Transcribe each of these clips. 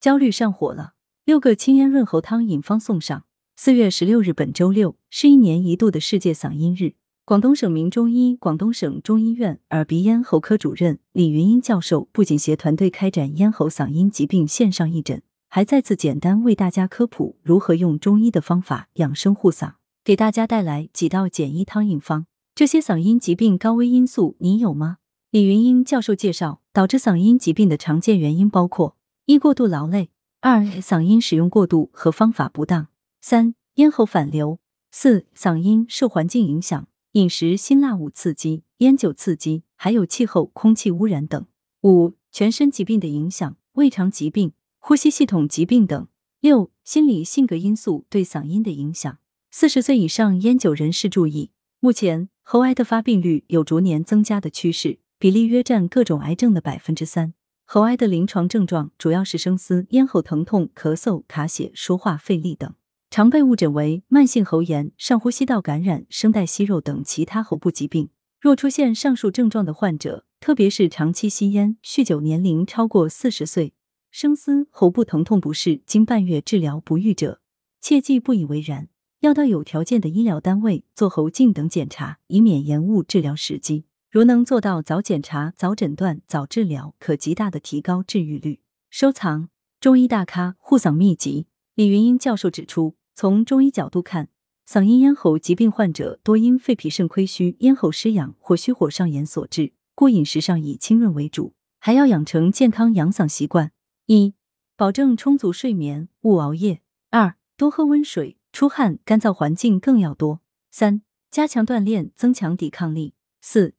焦虑上火了，六个清咽润喉汤饮方送上。四月十六日，本周六是一年一度的世界嗓音日。广东省名中医广东省中医院耳鼻咽喉科主任李云英教授不仅携团队开展咽喉嗓音疾病线上义诊，还再次简单为大家科普如何用中医的方法养生护嗓，给大家带来几道简易汤饮方。这些嗓音疾病高危因素你有吗？李云英教授介绍，导致嗓音疾病的常见原因包括：一、过度劳累；二、嗓音使用过度和方法不当；三、咽喉反流；四、嗓音受环境影响。饮食辛辣物刺激、烟酒刺激，还有气候、空气污染等。五、全身疾病的影响，胃肠疾病、呼吸系统疾病等。六、心理性格因素对嗓音的影响。四十岁以上烟酒人士注意，目前喉癌的发病率有逐年增加的趋势，比例约占各种癌症的百分之三。喉癌的临床症状主要是声嘶、咽喉疼痛、咳嗽、卡血、说话费力等。常被误诊为慢性喉炎、上呼吸道感染、声带息肉等其他喉部疾病。若出现上述症状的患者，特别是长期吸烟、酗酒、年龄超过四十岁、声嘶、喉部疼痛不适、经半月治疗不愈者，切记不以为然，要到有条件的医疗单位做喉镜等检查，以免延误治疗时机。如能做到早检查、早诊断、早治疗，可极大的提高治愈率。收藏中医大咖护嗓秘籍，李云英教授指出。从中医角度看，嗓音咽喉疾病患者多因肺脾肾亏虚、咽喉失养或虚火上炎所致，故饮食上以清润为主，还要养成健康养嗓习惯：一、保证充足睡眠，勿熬夜；二、多喝温水，出汗干燥环境更要多；三、加强锻炼，增强抵抗力；四、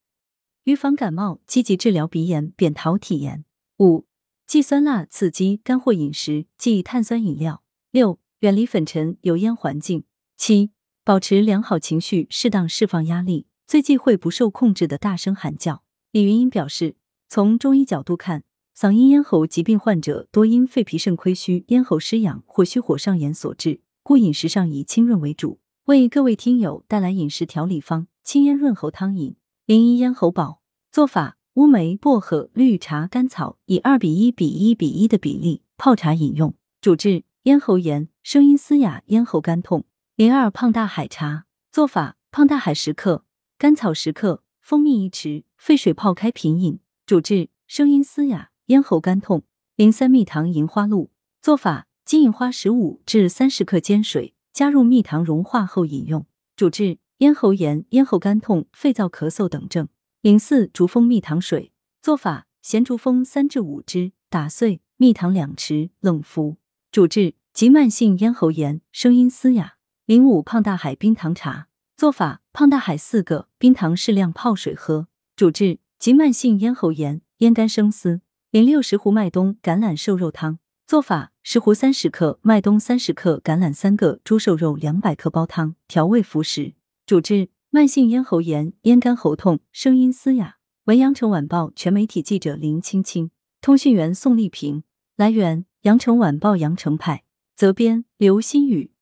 预防感冒，积极治疗鼻炎、扁桃体炎；五、忌酸辣刺激干货饮食，忌碳酸饮料；六。远离粉尘、油烟环境。七、保持良好情绪，适当释放压力，最忌讳不受控制的大声喊叫。李云英表示，从中医角度看，嗓音咽喉疾病患者多因肺脾肾亏虚、咽喉失养或虚火上炎所致，故饮食上以清润为主。为各位听友带来饮食调理方：清咽润喉汤饮。零一咽喉宝做法：乌梅、薄荷、绿茶、甘草，以二比一比一比一的比例泡茶饮用。主治咽喉炎。声音嘶哑、咽喉干痛。零二胖大海茶做法：胖大海十克，甘草十克，蜂蜜一匙，沸水泡开品饮。主治声音嘶哑、咽喉干痛。零三蜜糖银花露做法：金银花十五至三十克煎水，加入蜜糖融化后饮用。主治咽喉炎、咽喉干痛、肺燥咳嗽等症。零四竹蜂蜜糖水做法：咸竹蜂三至五支，打碎，蜜糖两匙，冷服。主治。急慢性咽喉炎，声音嘶哑。零五胖大海冰糖茶做法：胖大海四个，冰糖适量泡水喝。主治急慢性咽喉炎，咽干声嘶。零六石斛麦冬橄榄瘦肉汤做法：石斛三十克，麦冬三十克，橄榄三个，猪瘦肉两百克煲汤，调味服食。主治慢性咽喉炎，咽干喉痛，声音嘶哑。文阳城晚报全媒体记者林青青，通讯员宋丽萍。来源：阳城晚报阳城派。责编：刘新宇。